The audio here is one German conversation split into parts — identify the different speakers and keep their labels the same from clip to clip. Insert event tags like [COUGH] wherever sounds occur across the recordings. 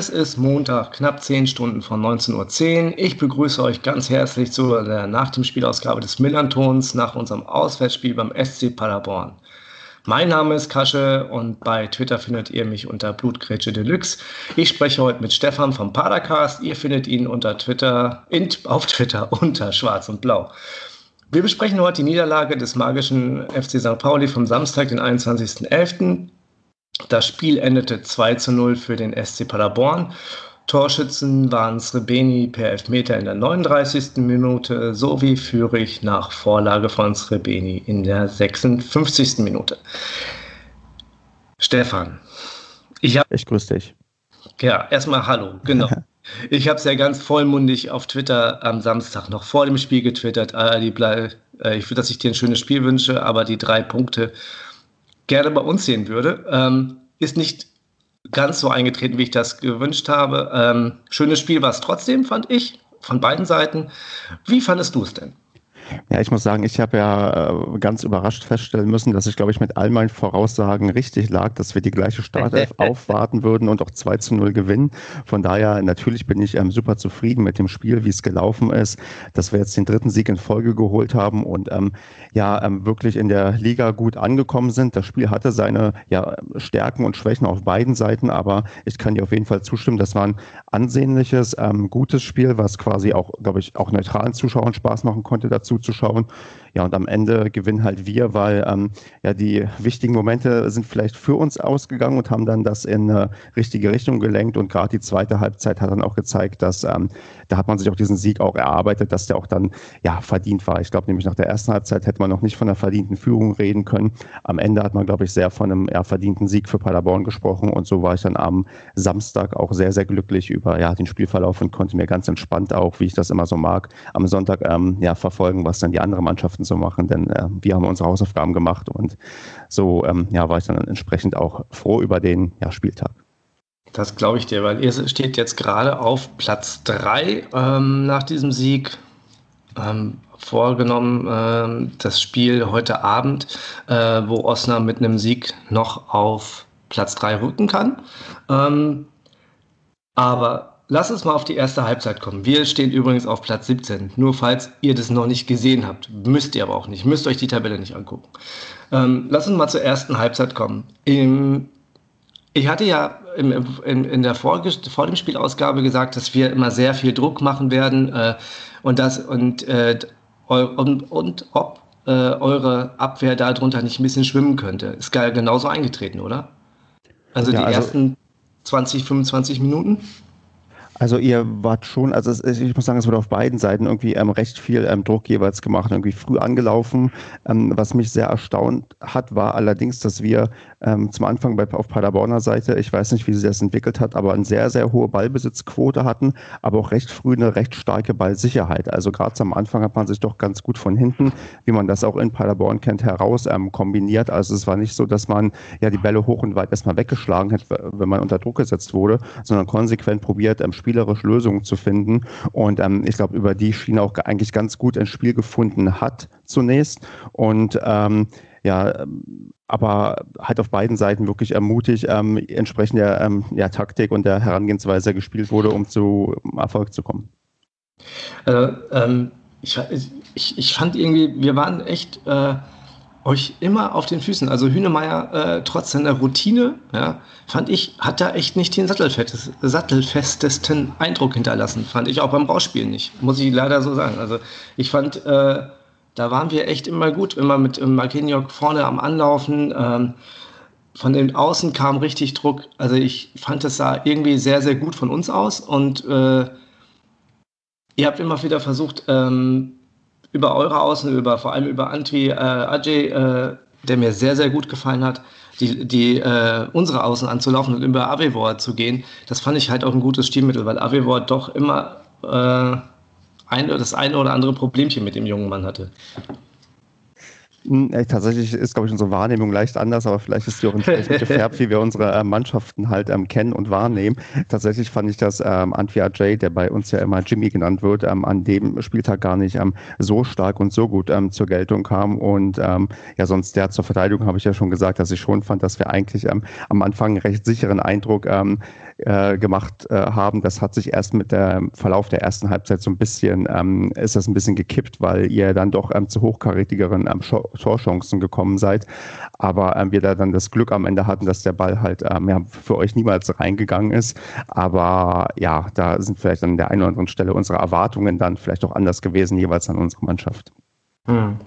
Speaker 1: es ist Montag, knapp 10 Stunden von 19.10 Uhr. Ich begrüße euch ganz herzlich zu der Nach dem Spielausgabe des Millantons nach unserem Auswärtsspiel beim SC Paderborn. Mein Name ist Kasche und bei Twitter findet ihr mich unter Blutgrätsche Deluxe. Ich spreche heute mit Stefan vom Padercast. Ihr findet ihn unter Twitter, in, auf Twitter [LAUGHS] unter Schwarz und Blau. Wir besprechen heute die Niederlage des magischen FC St. Pauli vom Samstag, den 21.11. Das Spiel endete 2 zu 0 für den SC Paderborn. Torschützen waren Srebeni per Elfmeter in der 39. Minute sowie Führig nach Vorlage von Srebeni in der 56. Minute. Stefan,
Speaker 2: ich habe. Ich grüße dich.
Speaker 1: Ja, erstmal Hallo, genau. [LAUGHS] Ich habe es ja ganz vollmundig auf Twitter am Samstag noch vor dem Spiel getwittert. Ah, die, äh, ich will, dass ich dir ein schönes Spiel wünsche, aber die drei Punkte gerne bei uns sehen würde. Ähm, ist nicht ganz so eingetreten, wie ich das gewünscht habe. Ähm, schönes Spiel war es trotzdem, fand ich, von beiden Seiten. Wie fandest du es denn?
Speaker 2: Ja, ich muss sagen, ich habe ja äh, ganz überrascht feststellen müssen, dass ich, glaube ich, mit all meinen Voraussagen richtig lag, dass wir die gleiche Startelf [LAUGHS] aufwarten würden und auch 2 zu 0 gewinnen. Von daher, natürlich bin ich ähm, super zufrieden mit dem Spiel, wie es gelaufen ist, dass wir jetzt den dritten Sieg in Folge geholt haben und ähm, ja, ähm, wirklich in der Liga gut angekommen sind. Das Spiel hatte seine ja, Stärken und Schwächen auf beiden Seiten, aber ich kann dir auf jeden Fall zustimmen, das war ein ansehnliches, ähm, gutes Spiel, was quasi auch, glaube ich, auch neutralen Zuschauern Spaß machen konnte dazu zuzuschauen. Ja, und am Ende gewinnen halt wir, weil ähm, ja die wichtigen Momente sind vielleicht für uns ausgegangen und haben dann das in eine richtige Richtung gelenkt. Und gerade die zweite Halbzeit hat dann auch gezeigt, dass ähm, da hat man sich auch diesen Sieg auch erarbeitet, dass der auch dann ja verdient war. Ich glaube nämlich nach der ersten Halbzeit hätte man noch nicht von einer verdienten Führung reden können. Am Ende hat man, glaube ich, sehr von einem eher verdienten Sieg für Paderborn gesprochen. Und so war ich dann am Samstag auch sehr, sehr glücklich über ja, den Spielverlauf und konnte mir ganz entspannt auch, wie ich das immer so mag, am Sonntag ähm, ja, verfolgen, was dann die andere Mannschaften so machen, denn äh, wir haben unsere Hausaufgaben gemacht und so ähm, ja, war ich dann entsprechend auch froh über den ja, Spieltag.
Speaker 1: Das glaube ich dir, weil ihr steht jetzt gerade auf Platz 3 ähm, nach diesem Sieg. Ähm, vorgenommen ähm, das Spiel heute Abend, äh, wo Osnabrück mit einem Sieg noch auf Platz 3 rücken kann. Ähm, aber Lass uns mal auf die erste Halbzeit kommen. Wir stehen übrigens auf Platz 17. Nur falls ihr das noch nicht gesehen habt, müsst ihr aber auch nicht, müsst euch die Tabelle nicht angucken. Ähm, lass uns mal zur ersten Halbzeit kommen. Im, ich hatte ja im, in, in, der vor, vor dem Spielausgabe gesagt, dass wir immer sehr viel Druck machen werden äh, und, das, und, äh, und, und ob äh, eure Abwehr darunter nicht ein bisschen schwimmen könnte. Ist genauso eingetreten, oder? Also ja, die also ersten 20, 25 Minuten?
Speaker 2: Also ihr wart schon, also es, ich muss sagen, es wurde auf beiden Seiten irgendwie ähm, recht viel ähm, Druck jeweils gemacht, irgendwie früh angelaufen. Ähm, was mich sehr erstaunt hat, war allerdings, dass wir ähm, zum Anfang bei, auf Paderborner Seite, ich weiß nicht, wie sie das entwickelt hat, aber eine sehr, sehr hohe Ballbesitzquote hatten, aber auch recht früh eine recht starke Ballsicherheit. Also gerade am Anfang hat man sich doch ganz gut von hinten, wie man das auch in Paderborn kennt, heraus ähm, kombiniert. Also es war nicht so, dass man ja die Bälle hoch und weit erstmal weggeschlagen hat, wenn man unter Druck gesetzt wurde, sondern konsequent probiert, ähm, Spiel spielerisch Lösungen zu finden. Und ähm, ich glaube, über die Schiene auch eigentlich ganz gut ein Spiel gefunden hat zunächst. Und ähm, ja, aber halt auf beiden Seiten wirklich ermutigt, ähm, entsprechend der ähm, ja, Taktik und der Herangehensweise gespielt wurde, um zu Erfolg zu kommen.
Speaker 1: Also, ähm, ich, ich, ich fand irgendwie, wir waren echt äh, euch immer auf den Füßen. Also Hünemeyer, äh, trotz seiner Routine, ja, fand ich, hat da echt nicht den sattelfestesten Eindruck hinterlassen. Fand ich auch beim Rausspielen nicht. Muss ich leider so sagen. Also ich fand, äh, da waren wir echt immer gut, immer mit äh, Marquinhos vorne am Anlaufen. Ähm, von den Außen kam richtig Druck. Also ich fand, es sah irgendwie sehr, sehr gut von uns aus. Und äh, ihr habt immer wieder versucht, ähm, über eure Außen, über, vor allem über Antwi äh, Ajay, äh, der mir sehr, sehr gut gefallen hat, die, die äh, unsere Außen anzulaufen und über Avevor zu gehen. Das fand ich halt auch ein gutes Stilmittel, weil Avevor doch immer äh, ein, das eine oder andere Problemchen mit dem jungen Mann hatte.
Speaker 2: Hm, tatsächlich ist, glaube ich, unsere Wahrnehmung leicht anders, aber vielleicht ist die auch entsprechend [LAUGHS] gefärbt, wie wir unsere äh, Mannschaften halt ähm, kennen und wahrnehmen. Tatsächlich fand ich, dass ähm, Antwi Ajay, der bei uns ja immer Jimmy genannt wird, ähm, an dem Spieltag gar nicht ähm, so stark und so gut ähm, zur Geltung kam. Und ähm, ja, sonst der zur Verteidigung habe ich ja schon gesagt, dass ich schon fand, dass wir eigentlich ähm, am Anfang einen recht sicheren Eindruck ähm, äh, gemacht äh, haben. Das hat sich erst mit dem Verlauf der ersten Halbzeit so ein bisschen, ähm, ist das ein bisschen gekippt, weil ihr dann doch ähm, zu hochkarätigeren ähm, Torchancen gekommen seid. Aber ähm, wir da dann das Glück am Ende hatten, dass der Ball halt ähm, ja, für euch niemals reingegangen ist. Aber ja, da sind vielleicht an der einen oder anderen Stelle unsere Erwartungen dann vielleicht auch anders gewesen, jeweils an unsere Mannschaft.
Speaker 1: Hm.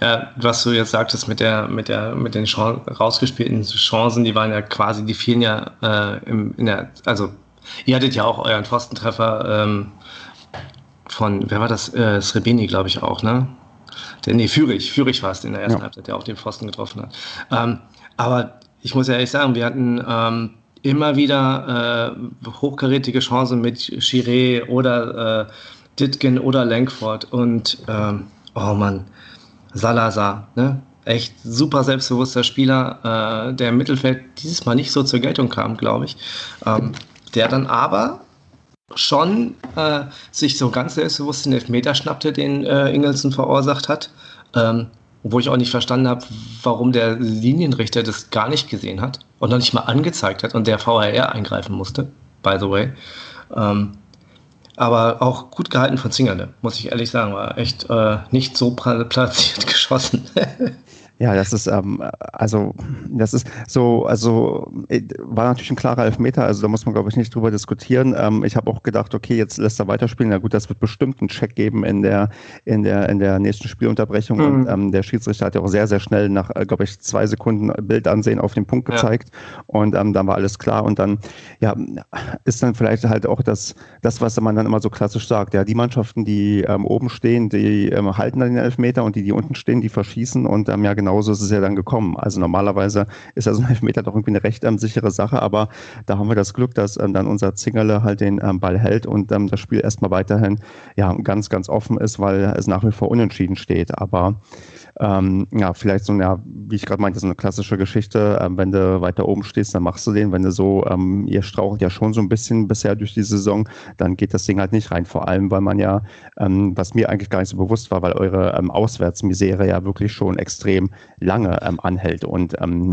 Speaker 1: Ja, was du jetzt sagtest mit der, mit der, mit den Chan rausgespielten Chancen, die waren ja quasi, die fielen ja äh, im, in der, also ihr hattet ja auch euren Pfostentreffer ähm, von, wer war das? Äh, Srebeni, glaube ich auch, ne? Der, nee, Fürich, Fürich war es in der ersten ja. Halbzeit, der auch den Pfosten getroffen hat. Ähm, aber ich muss ja ehrlich sagen, wir hatten ähm, immer wieder äh, hochkarätige Chancen mit Chiré oder äh, Ditgen oder Lenkford und ähm, oh Mann, Salazar, ne? Echt super selbstbewusster Spieler, äh, der im Mittelfeld dieses Mal nicht so zur Geltung kam, glaube ich. Ähm, der dann aber schon äh, sich so ganz selbstbewusst den Elfmeter schnappte, den äh, Ingelsen verursacht hat. Ähm, wo ich auch nicht verstanden habe, warum der Linienrichter das gar nicht gesehen hat und noch nicht mal angezeigt hat und der VAR eingreifen musste, by the way. Ähm, aber auch gut gehalten von Zingerle, muss ich ehrlich sagen, war echt äh, nicht so platziert [LAUGHS] geschossen.
Speaker 2: Ja, das ist, ähm, also, das ist so, also, äh, war natürlich ein klarer Elfmeter, also da muss man, glaube ich, nicht drüber diskutieren. Ähm, ich habe auch gedacht, okay, jetzt lässt er weiterspielen. Na gut, das wird bestimmt einen Check geben in der, in der, in der nächsten Spielunterbrechung. Mhm. Und ähm, der Schiedsrichter hat ja auch sehr, sehr schnell nach, äh, glaube ich, zwei Sekunden Bild ansehen auf den Punkt gezeigt. Ja. Und ähm, dann war alles klar. Und dann, ja, ist dann vielleicht halt auch das, das, was man dann immer so klassisch sagt. Ja, die Mannschaften, die ähm, oben stehen, die ähm, halten dann den Elfmeter und die, die unten stehen, die verschießen. Und ähm, ja, genau genauso ist es ja dann gekommen. Also normalerweise ist ja so ein Elfmeter doch irgendwie eine recht ähm, sichere Sache, aber da haben wir das Glück, dass ähm, dann unser Zingerle halt den ähm, Ball hält und ähm, das Spiel erstmal weiterhin ja ganz, ganz offen ist, weil es nach wie vor unentschieden steht. Aber ähm, ja, vielleicht so, ja, wie ich gerade meinte, so eine klassische Geschichte. Ähm, wenn du weiter oben stehst, dann machst du den. Wenn du so, ähm, ihr strauchelt ja schon so ein bisschen bisher durch die Saison, dann geht das Ding halt nicht rein. Vor allem, weil man ja, ähm, was mir eigentlich gar nicht so bewusst war, weil eure ähm, Auswärtsmisere ja wirklich schon extrem lange ähm, anhält und man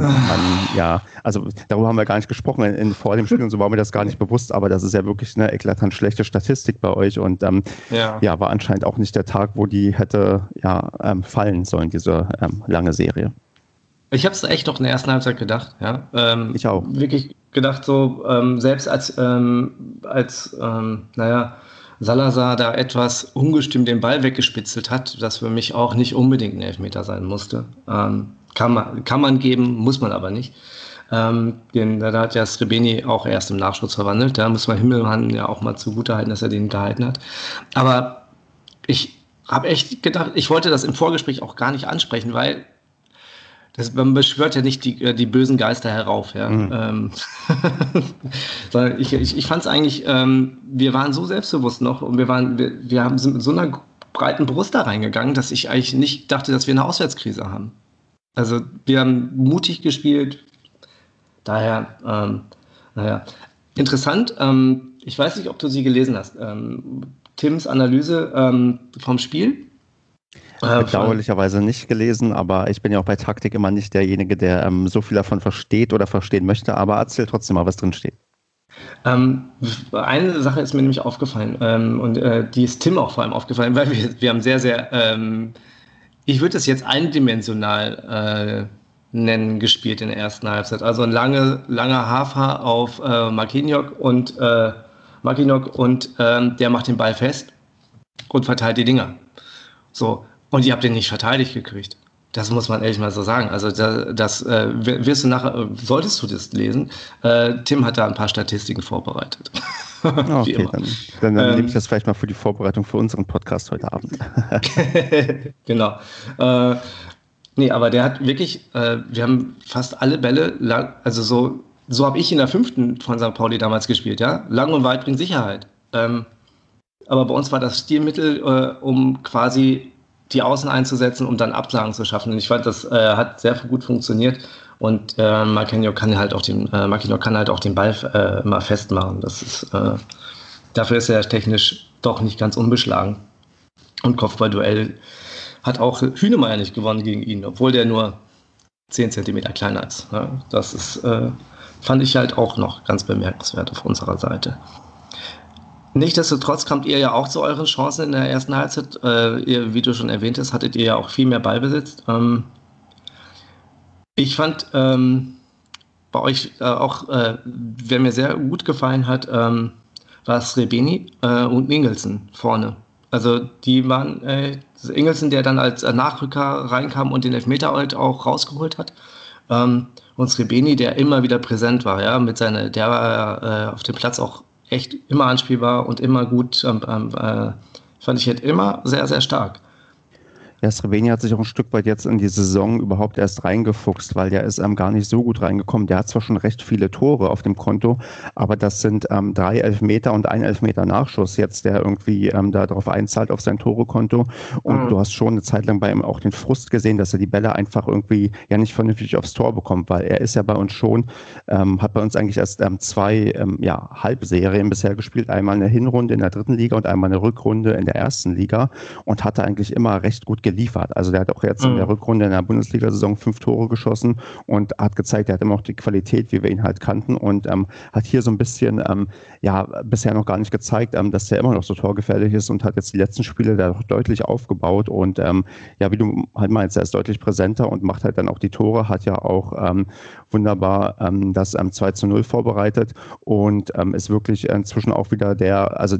Speaker 2: ja, also darüber haben wir gar nicht gesprochen in, in, vor dem Spiel und so war mir das gar nicht bewusst, aber das ist ja wirklich eine eklatant schlechte Statistik bei euch und ja. ja. war anscheinend auch nicht der Tag, wo die hätte ja fallen sollen, diese ähm, lange Serie.
Speaker 1: Ich habe es echt noch in der ersten Halbzeit gedacht, ja.
Speaker 2: Ähm, ich auch.
Speaker 1: Wirklich gedacht, so ähm, selbst als, ähm, als ähm, naja, Salazar da etwas ungestüm den Ball weggespitzelt hat, das für mich auch nicht unbedingt ein Elfmeter sein musste. Ähm, kann, man, kann man geben, muss man aber nicht. Ähm, den, da hat ja Srebeni auch erst im Nachschuss verwandelt. Da muss man Himmelmann ja auch mal zugutehalten, dass er den gehalten hat. Aber ich habe echt gedacht, ich wollte das im Vorgespräch auch gar nicht ansprechen, weil das, man beschwört ja nicht die, äh, die bösen Geister herauf. Ja. Mhm. Ähm, [LAUGHS] ich, ich, ich fand es eigentlich, ähm, wir waren so selbstbewusst noch und wir, waren, wir, wir haben, sind mit so einer breiten Brust da reingegangen, dass ich eigentlich nicht dachte, dass wir eine Auswärtskrise haben. Also wir haben mutig gespielt. Daher, ähm, naja, interessant. Ähm, ich weiß nicht, ob du sie gelesen hast. Tims Analyse ähm, vom Spiel.
Speaker 2: Äh, Bedauerlicherweise nicht gelesen, aber ich bin ja auch bei Taktik immer nicht derjenige, der ähm, so viel davon versteht oder verstehen möchte, aber erzähl trotzdem mal, was drin steht.
Speaker 1: Ähm, eine Sache ist mir nämlich aufgefallen ähm, und äh, die ist Tim auch vor allem aufgefallen, weil wir, wir haben sehr, sehr, ähm, ich würde es jetzt eindimensional äh, nennen, gespielt in der ersten Halbzeit. Also ein lange, langer Hafer auf äh, Marquinhos und äh, Marquinhos und ähm, der macht den Ball fest und verteilt die Dinger. So, und ihr habt den nicht verteidigt gekriegt. Das muss man ehrlich mal so sagen. Also das, das äh, wirst du nachher, solltest du das lesen. Äh, Tim hat da ein paar Statistiken vorbereitet. [LAUGHS]
Speaker 2: okay, dann, dann, dann ähm, nehme ich das vielleicht mal für die Vorbereitung für unseren Podcast heute Abend. [LAUGHS]
Speaker 1: genau. Äh, nee, aber der hat wirklich, äh, wir haben fast alle Bälle, lang, also so, so habe ich in der fünften von St. Pauli damals gespielt, ja. Lang und weit bringt Sicherheit. Ähm, aber bei uns war das Stilmittel, äh, um quasi die Außen einzusetzen, um dann Ablagen zu schaffen. Und ich fand, das äh, hat sehr gut funktioniert. Und äh, Marquinhos kann halt auch den, äh, Marquinhos kann halt auch den Ball äh, immer festmachen. Das ist, äh, dafür ist er technisch doch nicht ganz unbeschlagen. Und Kopfballduell hat auch Hühnemeier nicht gewonnen gegen ihn, obwohl der nur 10 cm kleiner ist. Ja, das ist, äh, fand ich halt auch noch ganz bemerkenswert auf unserer Seite. Nichtsdestotrotz kommt ihr ja auch zu euren Chancen in der ersten Halbzeit. Äh, ihr, wie du schon erwähnt hast, hattet ihr ja auch viel mehr Ballbesitz. Ähm, ich fand ähm, bei euch äh, auch, äh, wer mir sehr gut gefallen hat, ähm, war Srebeni äh, und Ingelsen vorne. Also die waren äh, Ingelsen, der dann als Nachrücker reinkam und den Elfmeter halt auch rausgeholt hat. Ähm, und Srebeni, der immer wieder präsent war, ja, mit seiner, der war äh, auf dem Platz auch echt immer anspielbar und immer gut. Ähm, ähm, äh, fand ich halt immer sehr, sehr stark.
Speaker 2: Ja, Srebeni hat sich auch ein Stück weit jetzt in die Saison überhaupt erst reingefuchst, weil der ist ähm, gar nicht so gut reingekommen. Der hat zwar schon recht viele Tore auf dem Konto, aber das sind ähm, drei Elfmeter und ein Elfmeter Nachschuss jetzt, der irgendwie ähm, darauf einzahlt auf sein Torekonto. Und mhm. du hast schon eine Zeit lang bei ihm auch den Frust gesehen, dass er die Bälle einfach irgendwie ja nicht vernünftig aufs Tor bekommt, weil er ist ja bei uns schon, ähm, hat bei uns eigentlich erst ähm, zwei ähm, ja, Halbserien bisher gespielt. Einmal eine Hinrunde in der dritten Liga und einmal eine Rückrunde in der ersten Liga und hatte eigentlich immer recht gut geliefert. Also der hat auch jetzt mhm. in der mhm. Rückrunde in der Bundesliga-Saison fünf Tore geschossen und hat gezeigt, er hat immer noch die Qualität, wie wir ihn halt kannten und ähm, hat hier so ein bisschen, ähm, ja, bisher noch gar nicht gezeigt, ähm, dass er immer noch so torgefährlich ist und hat jetzt die letzten Spiele da deutlich aufgebaut und ähm, ja, wie du halt meinst, er ist deutlich präsenter und macht halt dann auch die Tore, hat ja auch ähm, wunderbar ähm, das ähm, 2 zu 0 vorbereitet und ist wirklich inzwischen auch wieder der, also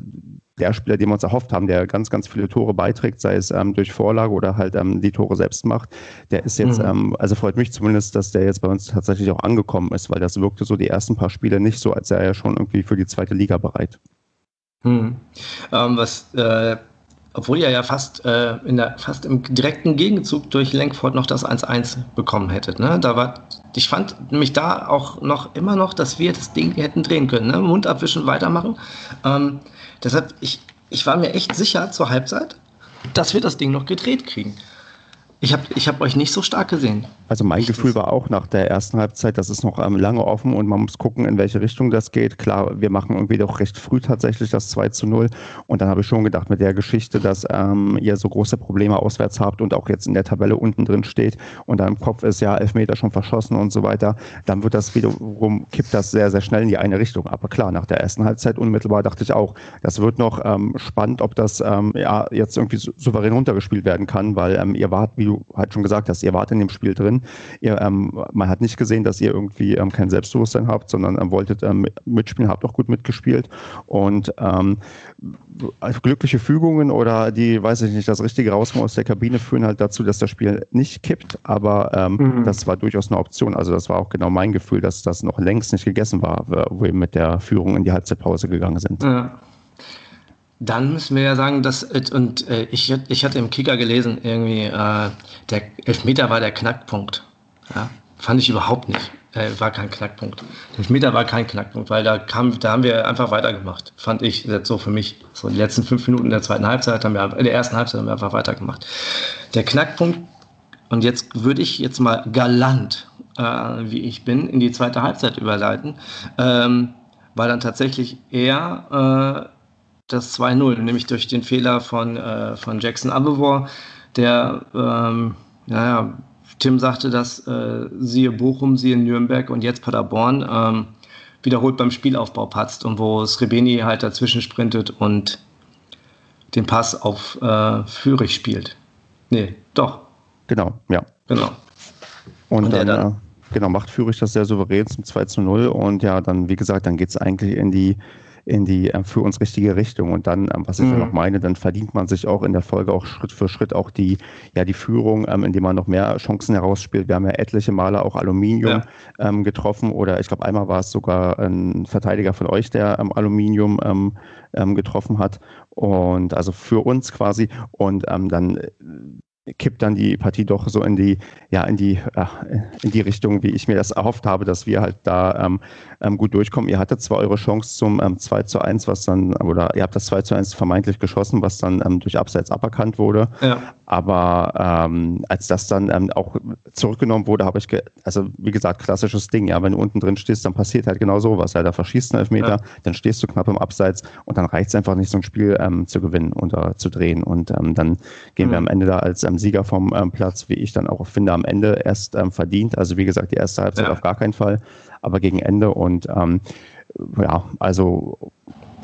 Speaker 2: der Spieler, den wir uns erhofft haben, der ganz, ganz viele Tore beiträgt, sei es ähm, durch Vorlage oder halt ähm, die Tore selbst macht, der ist jetzt, mhm. ähm, also freut mich zumindest, dass der jetzt bei uns tatsächlich auch angekommen ist, weil das wirkte so die ersten paar Spiele nicht so, als sei er schon irgendwie für die zweite Liga bereit.
Speaker 1: Mhm. was äh, obwohl ihr ja fast, äh, in der, fast im direkten Gegenzug durch Lenkford noch das 1-1 bekommen hättet. Ne? Da war, ich fand nämlich da auch noch immer noch, dass wir das Ding hätten drehen können. Ne? Mund abwischen, weitermachen. Ähm, deshalb, ich, ich war mir echt sicher zur Halbzeit, dass wir das Ding noch gedreht kriegen. Ich habe ich hab euch nicht so stark gesehen.
Speaker 2: Also mein ich Gefühl war auch nach der ersten Halbzeit, das ist noch ähm, lange offen und man muss gucken, in welche Richtung das geht. Klar, wir machen irgendwie doch recht früh tatsächlich das 2 zu 0 und dann habe ich schon gedacht, mit der Geschichte, dass ähm, ihr so große Probleme auswärts habt und auch jetzt in der Tabelle unten drin steht und dann im Kopf ist ja Elfmeter schon verschossen und so weiter, dann wird das wiederum, kippt das sehr, sehr schnell in die eine Richtung. Aber klar, nach der ersten Halbzeit unmittelbar dachte ich auch, das wird noch ähm, spannend, ob das ähm, ja jetzt irgendwie souverän runtergespielt werden kann, weil ähm, ihr wart, wie du halt schon gesagt hast, ihr wart in dem Spiel drin. Ihr, ähm, man hat nicht gesehen, dass ihr irgendwie ähm, kein Selbstbewusstsein habt, sondern ähm, wolltet ähm, mitspielen, habt auch gut mitgespielt. Und ähm, glückliche Fügungen oder die, weiß ich nicht, das richtige Rauskommen aus der Kabine führen halt dazu, dass das Spiel nicht kippt. Aber ähm, mhm. das war durchaus eine Option. Also das war auch genau mein Gefühl, dass das noch längst nicht gegessen war, wo wir mit der Führung in die Halbzeitpause gegangen sind.
Speaker 1: Ja. Dann müssen wir ja sagen, dass, und äh, ich, ich hatte im Kicker gelesen, irgendwie, äh, der Elfmeter war der Knackpunkt. Ja, fand ich überhaupt nicht. Äh, war kein Knackpunkt. Der Elfmeter war kein Knackpunkt, weil da kam, da haben wir einfach weitergemacht. Fand ich jetzt so für mich. So die letzten fünf Minuten der zweiten Halbzeit haben wir, in der ersten Halbzeit haben wir einfach weitergemacht. Der Knackpunkt, und jetzt würde ich jetzt mal galant, äh, wie ich bin, in die zweite Halbzeit überleiten, ähm, war dann tatsächlich eher, äh, das 2-0, nämlich durch den Fehler von, äh, von Jackson Abevor, der, ähm, naja, Tim sagte dass äh, siehe Bochum, siehe Nürnberg und jetzt Paderborn, ähm, wiederholt beim Spielaufbau patzt und wo Srebeni halt dazwischen sprintet und den Pass auf äh, Führig spielt. Nee, doch.
Speaker 2: Genau, ja.
Speaker 1: Genau.
Speaker 2: Und, und dann, dann, äh, genau, macht Führig das sehr souverän zum 2 zu 0 und ja, dann, wie gesagt, dann geht es eigentlich in die in die äh, für uns richtige Richtung. Und dann, ähm, was ich mhm. ja noch meine, dann verdient man sich auch in der Folge auch Schritt für Schritt auch die, ja, die Führung, ähm, indem man noch mehr Chancen herausspielt. Wir haben ja etliche Male auch Aluminium ja. ähm, getroffen oder ich glaube einmal war es sogar ein Verteidiger von euch, der ähm, Aluminium ähm, getroffen hat. Und also für uns quasi. Und dann kippt dann die Partie doch so in die, ja, in die, äh, in die Richtung, wie ich mir das erhofft habe, dass wir halt da ähm, ähm, gut durchkommen. Ihr hattet zwar eure Chance zum ähm, 2 zu 1, was dann, oder ihr habt das 2 zu 1 vermeintlich geschossen, was dann ähm, durch Abseits aberkannt wurde. Ja. Aber ähm, als das dann ähm, auch zurückgenommen wurde, habe ich, also wie gesagt, klassisches Ding, ja, wenn du unten drin stehst, dann passiert halt genau sowas. Ja, da verschießt ein Elfmeter, ja. dann stehst du knapp im Abseits und dann reicht es einfach nicht, so ein Spiel zu gewinnen oder zu drehen. Und dann gehen mhm. wir am Ende da als ähm, Sieger vom ähm, Platz, wie ich dann auch finde, am Ende erst ähm, verdient. Also wie gesagt, die erste Halbzeit ja. auf gar keinen Fall, aber gegen Ende. Und ähm, ja, also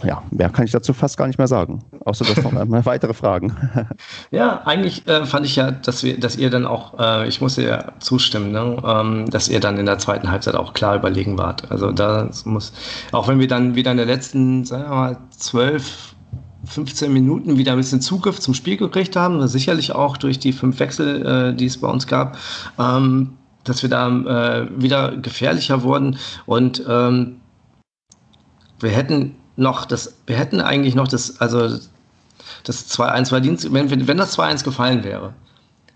Speaker 2: ja, mehr kann ich dazu fast gar nicht mehr sagen. Außer dass noch [LAUGHS] mal weitere Fragen. [LAUGHS]
Speaker 1: ja, eigentlich äh, fand ich ja, dass wir, dass ihr dann auch, äh, ich musste ja zustimmen, ne, ähm, dass ihr dann in der zweiten Halbzeit auch klar überlegen wart. Also da muss, auch wenn wir dann wieder in der letzten, sagen wir mal, zwölf 15 Minuten wieder ein bisschen Zugriff zum Spiel gekriegt haben, sicherlich auch durch die fünf Wechsel, äh, die es bei uns gab, ähm, dass wir da äh, wieder gefährlicher wurden und ähm, wir hätten noch das, wir hätten eigentlich noch das, also das 2-1 verdient, wenn, wenn das 2-1 gefallen wäre.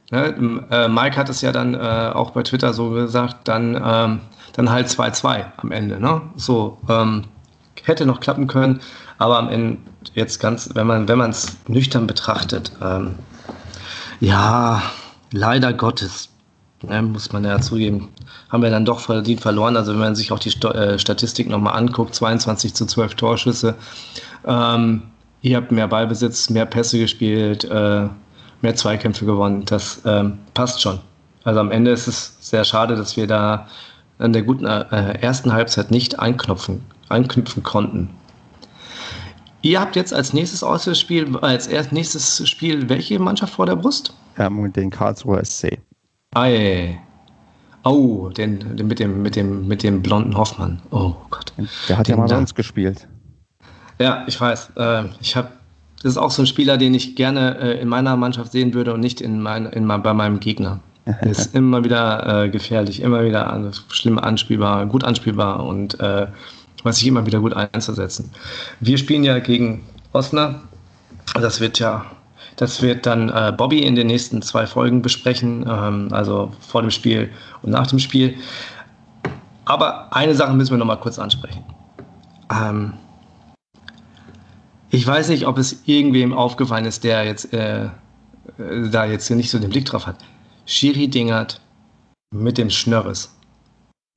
Speaker 1: Ne, äh, Mike hat es ja dann äh, auch bei Twitter so gesagt, dann, ähm, dann halt 2-2 am Ende. Ne? So, ähm, hätte noch klappen können, aber am Ende jetzt ganz, wenn man wenn es nüchtern betrachtet, ähm, ja, leider Gottes, ne, muss man ja zugeben, haben wir dann doch verdient verloren. Also wenn man sich auch die Sto äh, Statistik nochmal anguckt, 22 zu 12 Torschüsse. Ähm, ihr habt mehr Ballbesitz, mehr Pässe gespielt, äh, mehr Zweikämpfe gewonnen. Das ähm, passt schon. Also am Ende ist es sehr schade, dass wir da in der guten äh, ersten Halbzeit nicht einknüpfen, einknüpfen konnten. Ihr habt jetzt als nächstes Auswärtsspiel, als nächstes Spiel welche Mannschaft vor der Brust?
Speaker 2: Ähm, den Karlsruher SC.
Speaker 1: Ei. Oh, den, den, mit, dem, mit, dem, mit dem blonden Hoffmann. Oh Gott.
Speaker 2: Der hat den ja mal bei uns gespielt.
Speaker 1: Ja, ich weiß. Äh, ich habe das ist auch so ein Spieler, den ich gerne äh, in meiner Mannschaft sehen würde und nicht in mein, in mein, bei meinem Gegner. Er ist [LAUGHS] immer wieder äh, gefährlich, immer wieder schlimm anspielbar, gut anspielbar und äh, weiß ich immer wieder gut einzusetzen. Wir spielen ja gegen Osnabrück. Das wird ja, das wird dann äh, Bobby in den nächsten zwei Folgen besprechen, ähm, also vor dem Spiel und nach dem Spiel. Aber eine Sache müssen wir noch mal kurz ansprechen. Ähm, ich weiß nicht, ob es irgendwem aufgefallen ist, der jetzt äh, äh da jetzt nicht so den Blick drauf hat. Schiri Dingert mit dem Schnörres.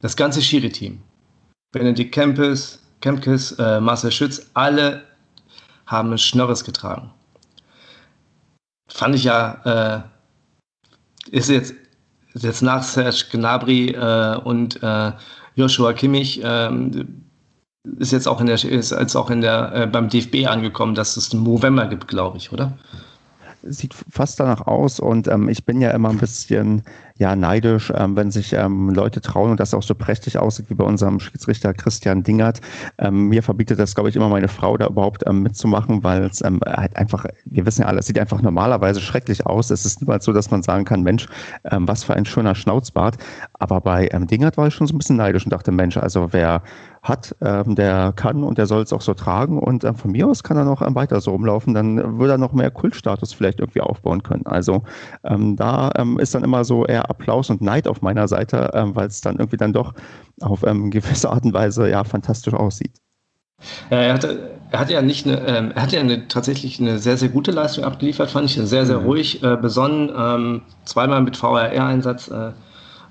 Speaker 1: Das ganze Schiri-Team. Benedikt Kempes, Kempkes, äh, Marcel Schütz, alle haben Schnörres getragen. Fand ich ja, äh, ist jetzt, ist jetzt nach Serge Gnabry äh, und äh, Joshua Kimmich, ähm, ist jetzt auch in der, ist jetzt auch in der, äh, beim DFB angekommen, dass es einen November gibt, glaube ich, oder?
Speaker 2: Sieht fast danach aus und ähm, ich bin ja immer ein bisschen ja neidisch, ähm, wenn sich ähm, Leute trauen und das auch so prächtig aussieht wie bei unserem Schiedsrichter Christian Dingert. Ähm, mir verbietet das, glaube ich, immer meine Frau da überhaupt ähm, mitzumachen, weil es ähm, halt einfach, wir wissen ja alle, es sieht einfach normalerweise schrecklich aus. Es ist niemals so, dass man sagen kann, Mensch, was für ein schöner Schnauzbart. Aber bei Dingert war ich schon so ein bisschen neidisch und dachte, Mensch, also wer hat, ähm, der kann und der soll es auch so tragen und ähm, von mir aus kann er noch ähm, weiter so rumlaufen, dann würde er noch mehr Kultstatus vielleicht irgendwie aufbauen können. Also ähm, da ähm, ist dann immer so eher Applaus und Neid auf meiner Seite, ähm, weil es dann irgendwie dann doch auf [LAUGHS] gewisse Art und Weise ja fantastisch aussieht.
Speaker 1: Ja, er hatte, er hatte ja nicht eine, ähm, er hatte ja eine, tatsächlich eine sehr, sehr gute Leistung abgeliefert, fand ich. Sehr, sehr mhm. ruhig, äh, besonnen, ähm, zweimal mit VRR-Einsatz, äh,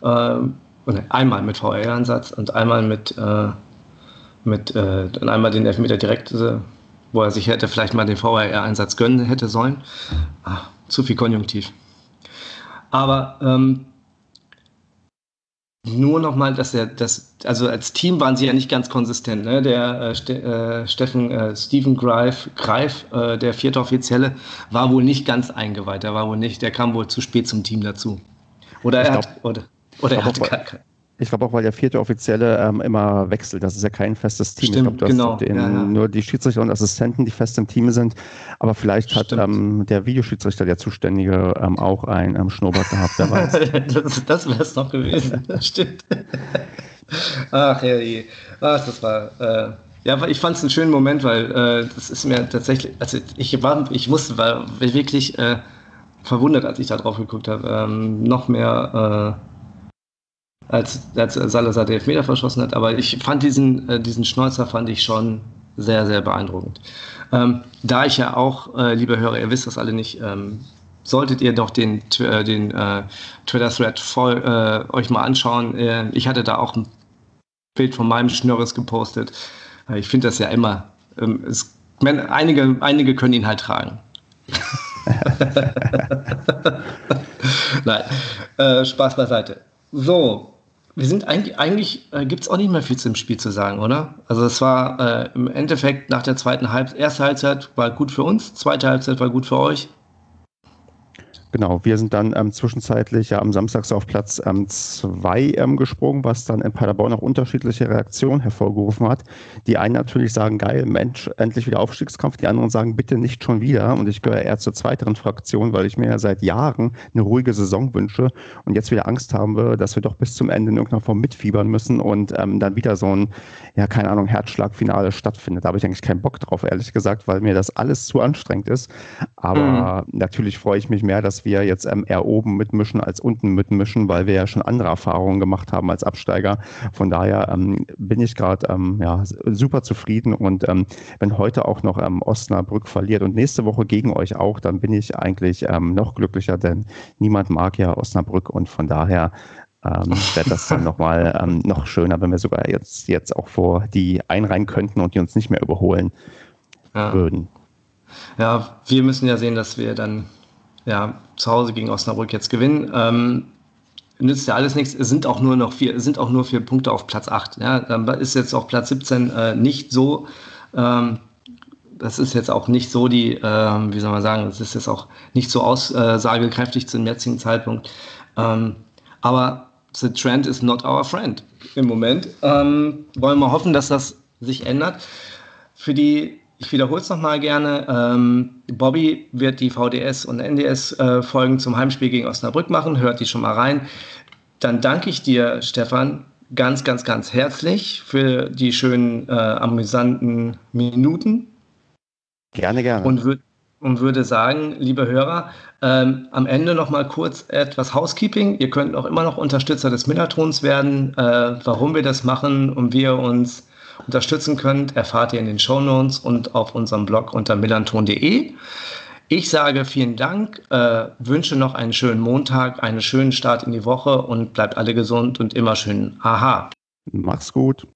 Speaker 1: äh, einmal mit VRR-Einsatz und einmal mit, äh, mit äh, einmal den Elfmeter direkt, äh, wo er sich hätte vielleicht mal den VRR-Einsatz gönnen hätte sollen. Ah, zu viel Konjunktiv. Aber ähm, nur nochmal, dass er das, also als Team waren sie ja nicht ganz konsistent. Ne? Der äh, Ste äh, Steffen, äh, Stephen Greif, Greif äh, der vierte Offizielle, war wohl nicht ganz eingeweiht. Der war wohl nicht, der kam wohl zu spät zum Team dazu. Oder er glaub, hat, oder, oder er hatte gar,
Speaker 2: ich glaube auch, weil der vierte Offizielle ähm, immer wechselt. Das ist ja kein festes Team.
Speaker 1: Stimmt,
Speaker 2: ich glaube,
Speaker 1: genau.
Speaker 2: Den, ja, ja. nur die Schiedsrichter und Assistenten, die fest im Team sind. Aber vielleicht hat ähm, der Videoschiedsrichter, der Zuständige, ähm, auch ein ähm, Schnurrbart gehabt, wer weiß. [LAUGHS]
Speaker 1: das das wäre es noch gewesen. [LAUGHS] Stimmt. Ach, ja, Ach, das war. Äh ja, ich fand es einen schönen Moment, weil äh, das ist mir tatsächlich, also ich war, ich musste, war wirklich, äh, verwundert, als ich da drauf geguckt habe. Ähm, noch mehr äh, als, als Salazar den Elfmeter verschossen hat. Aber ich fand diesen, äh, diesen Schnäuzer fand ich schon sehr, sehr beeindruckend. Ähm, da ich ja auch, äh, liebe Hörer, ihr wisst das alle nicht, ähm, solltet ihr doch den, äh, den äh, Twitter-Thread äh, euch mal anschauen. Äh, ich hatte da auch ein Bild von meinem Schnörres gepostet. Ich finde das ja immer. Ähm, es, man, einige, einige können ihn halt tragen. [LAUGHS] Nein, äh, Spaß beiseite. So, wir sind eigentlich, eigentlich äh, gibt es auch nicht mehr viel zum Spiel zu sagen, oder? Also es war äh, im Endeffekt nach der zweiten Halbzeit, erste Halbzeit war gut für uns, zweite Halbzeit war gut für euch.
Speaker 2: Genau, wir sind dann ähm, zwischenzeitlich ja am Samstag so auf Platz 2 ähm, ähm, gesprungen, was dann in Paderborn auch unterschiedliche Reaktionen hervorgerufen hat. Die einen natürlich sagen, geil, Mensch, endlich wieder Aufstiegskampf. Die anderen sagen, bitte nicht schon wieder. Und ich gehöre eher zur zweiteren Fraktion, weil ich mir ja seit Jahren eine ruhige Saison wünsche und jetzt wieder Angst habe, dass wir doch bis zum Ende in irgendeiner Form mitfiebern müssen und ähm, dann wieder so ein, ja, keine Ahnung, Herzschlagfinale stattfindet. Da habe ich eigentlich keinen Bock drauf, ehrlich gesagt, weil mir das alles zu anstrengend ist. Aber mhm. natürlich freue ich mich mehr, dass wir jetzt ähm, eher oben mitmischen als unten mitmischen, weil wir ja schon andere Erfahrungen gemacht haben als Absteiger. Von daher ähm, bin ich gerade ähm, ja, super zufrieden und ähm, wenn heute auch noch ähm, Osnabrück verliert und nächste Woche gegen euch auch, dann bin ich eigentlich ähm, noch glücklicher, denn niemand mag ja Osnabrück und von daher ähm, wäre das dann nochmal ähm, noch schöner, wenn wir sogar jetzt, jetzt auch vor die einreihen könnten und die uns nicht mehr überholen ja. würden.
Speaker 1: Ja, wir müssen ja sehen, dass wir dann ja, zu Hause gegen Osnabrück jetzt gewinnen. Ähm, nützt ja alles nichts. Es sind auch nur noch vier, sind auch nur vier Punkte auf Platz 8. Ja, dann ist jetzt auch Platz 17 äh, nicht so. Ähm, das ist jetzt auch nicht so die, äh, wie soll man sagen, das ist jetzt auch nicht so aussagekräftig zum jetzigen Zeitpunkt. Ähm, aber the trend is not our friend im Moment. Ähm, wollen wir hoffen, dass das sich ändert. Für die ich wiederhole es nochmal gerne. Ähm, Bobby wird die VDS und NDS-Folgen äh, zum Heimspiel gegen Osnabrück machen. Hört die schon mal rein. Dann danke ich dir, Stefan, ganz, ganz, ganz herzlich für die schönen, äh, amüsanten Minuten.
Speaker 2: Gerne, gerne.
Speaker 1: Und, wür und würde sagen, liebe Hörer, ähm, am Ende nochmal kurz etwas Housekeeping. Ihr könnt auch immer noch Unterstützer des Millertons werden. Äh, warum wir das machen und wie ihr uns unterstützen könnt, erfahrt ihr in den Show Notes und auf unserem Blog unter millanton.de. Ich sage vielen Dank, äh, wünsche noch einen schönen Montag, einen schönen Start in die Woche und bleibt alle gesund und immer schön. Aha.
Speaker 2: Mach's gut.